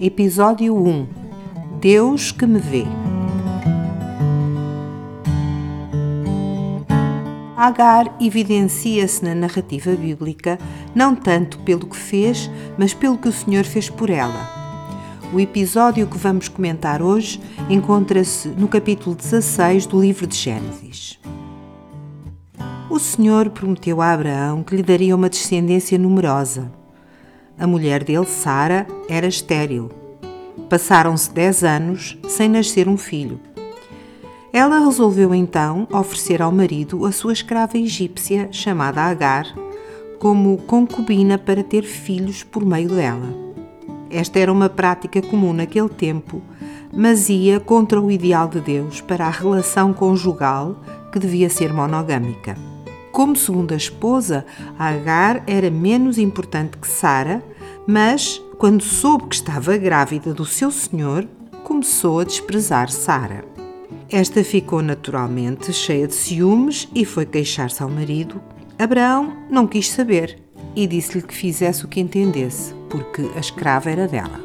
Episódio 1 Deus que me vê. Agar evidencia-se na narrativa bíblica não tanto pelo que fez, mas pelo que o Senhor fez por ela. O episódio que vamos comentar hoje encontra-se no capítulo 16 do livro de Gênesis. O Senhor prometeu a Abraão que lhe daria uma descendência numerosa. A mulher dele, Sara, era estéril. Passaram-se dez anos sem nascer um filho. Ela resolveu então oferecer ao marido a sua escrava egípcia, chamada Agar, como concubina para ter filhos por meio dela. Esta era uma prática comum naquele tempo, mas ia contra o ideal de Deus para a relação conjugal que devia ser monogâmica. Como segunda esposa, Agar era menos importante que Sara, mas quando soube que estava grávida do seu senhor, começou a desprezar Sara. Esta ficou naturalmente cheia de ciúmes e foi queixar-se ao marido. Abraão não quis saber e disse-lhe que fizesse o que entendesse, porque a escrava era dela.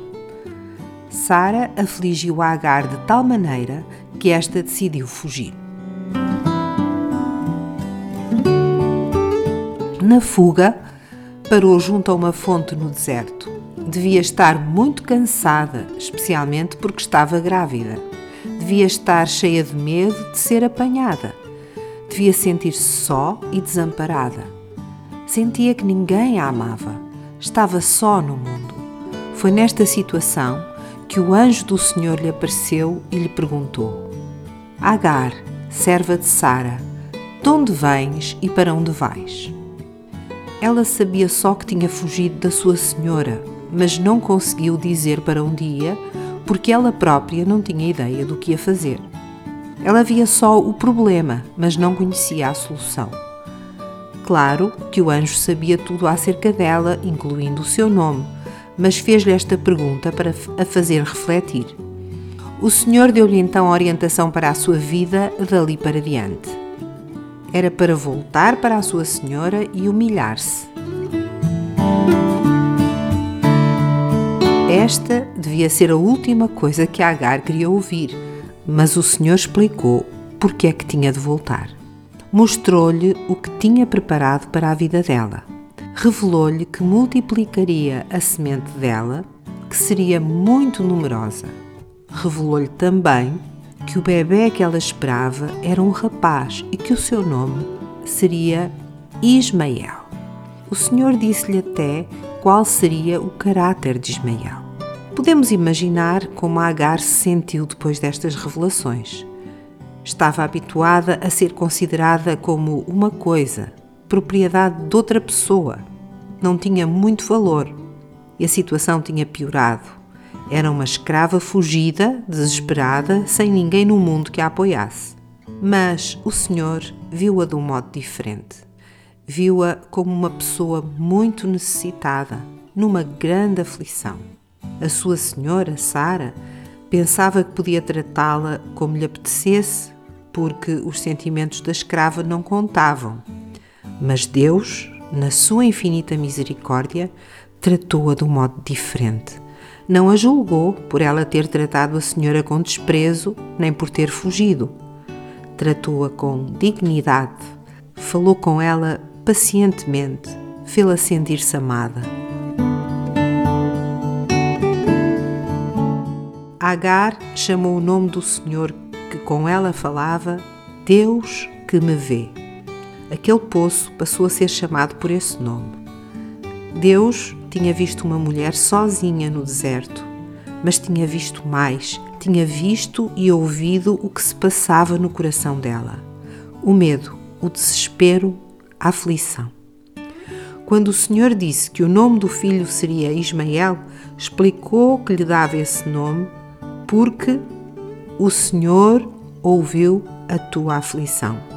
Sara afligiu a Agar de tal maneira que esta decidiu fugir. Na fuga, parou junto a uma fonte no deserto. Devia estar muito cansada, especialmente porque estava grávida. Devia estar cheia de medo de ser apanhada. Devia sentir-se só e desamparada. Sentia que ninguém a amava. Estava só no mundo. Foi nesta situação que o anjo do Senhor lhe apareceu e lhe perguntou: Agar, serva de Sara, de onde vens e para onde vais? Ela sabia só que tinha fugido da sua senhora, mas não conseguiu dizer para onde ia, porque ela própria não tinha ideia do que ia fazer. Ela via só o problema, mas não conhecia a solução. Claro que o anjo sabia tudo acerca dela, incluindo o seu nome, mas fez-lhe esta pergunta para a fazer refletir. O Senhor deu-lhe então orientação para a sua vida dali para diante era para voltar para a sua senhora e humilhar-se. Esta devia ser a última coisa que Agar queria ouvir, mas o Senhor explicou porque é que tinha de voltar. Mostrou-lhe o que tinha preparado para a vida dela. Revelou-lhe que multiplicaria a semente dela, que seria muito numerosa. Revelou-lhe também que o bebê que ela esperava era um rapaz e que o seu nome seria Ismael. O Senhor disse-lhe até qual seria o caráter de Ismael. Podemos imaginar como Agar se sentiu depois destas revelações. Estava habituada a ser considerada como uma coisa, propriedade de outra pessoa. Não tinha muito valor e a situação tinha piorado era uma escrava fugida, desesperada, sem ninguém no mundo que a apoiasse. Mas o Senhor viu-a de um modo diferente. Viu-a como uma pessoa muito necessitada, numa grande aflição. A sua senhora, Sara, pensava que podia tratá-la como lhe apetecesse, porque os sentimentos da escrava não contavam. Mas Deus, na sua infinita misericórdia, tratou-a de um modo diferente não a julgou por ela ter tratado a senhora com desprezo, nem por ter fugido. Tratou-a com dignidade, falou com ela pacientemente, fê-la sentir-se amada. Agar chamou o nome do Senhor que com ela falava Deus que me vê. Aquele poço passou a ser chamado por esse nome. Deus tinha visto uma mulher sozinha no deserto, mas tinha visto mais, tinha visto e ouvido o que se passava no coração dela: o medo, o desespero, a aflição. Quando o Senhor disse que o nome do filho seria Ismael, explicou que lhe dava esse nome porque o Senhor ouviu a tua aflição.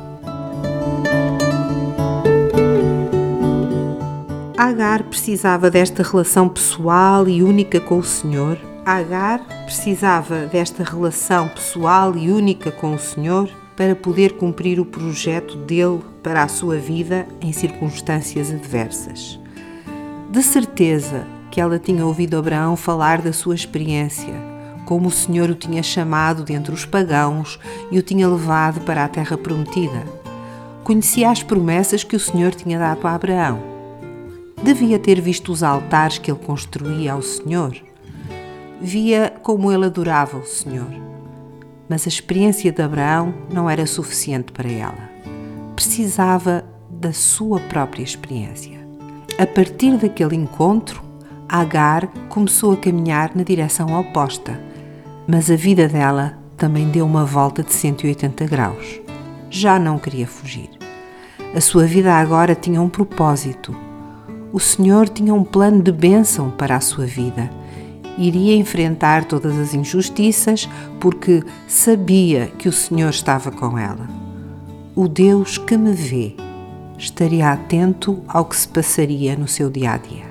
Agar precisava desta relação pessoal e única com o Senhor. Agar precisava desta relação pessoal e única com o Senhor para poder cumprir o projeto dele para a sua vida em circunstâncias adversas. De certeza que ela tinha ouvido Abraão falar da sua experiência, como o Senhor o tinha chamado dentre os pagãos e o tinha levado para a terra prometida. Conhecia as promessas que o Senhor tinha dado a Abraão devia ter visto os altares que ele construía ao Senhor. Via como ele adorava o Senhor. Mas a experiência de Abraão não era suficiente para ela. Precisava da sua própria experiência. A partir daquele encontro, Agar começou a caminhar na direção oposta, mas a vida dela também deu uma volta de 180 graus. Já não queria fugir. A sua vida agora tinha um propósito o Senhor tinha um plano de bênção para a sua vida. Iria enfrentar todas as injustiças porque sabia que o Senhor estava com ela. O Deus que me vê estaria atento ao que se passaria no seu dia a dia.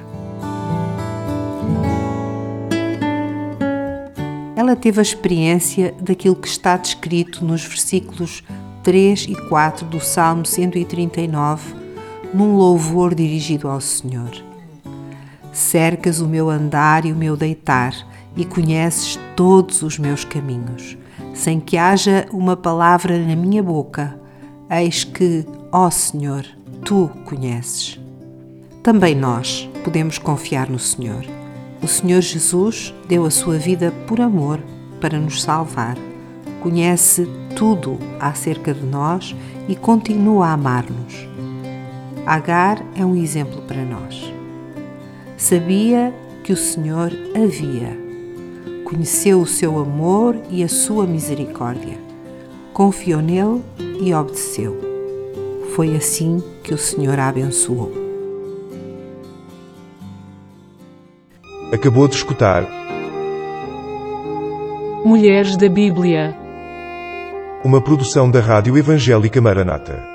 Ela teve a experiência daquilo que está descrito nos versículos 3 e 4 do Salmo 139 num louvor dirigido ao Senhor. Cercas o meu andar e o meu deitar e conheces todos os meus caminhos, sem que haja uma palavra na minha boca. Eis que, ó Senhor, tu conheces. Também nós podemos confiar no Senhor. O Senhor Jesus deu a sua vida por amor para nos salvar. Conhece tudo acerca de nós e continua a amar-nos. Agar é um exemplo para nós. Sabia que o Senhor havia, conheceu o seu amor e a sua misericórdia, confiou nele e obedeceu. Foi assim que o Senhor a abençoou. Acabou de escutar Mulheres da Bíblia. uma produção da Rádio Evangélica Maranata.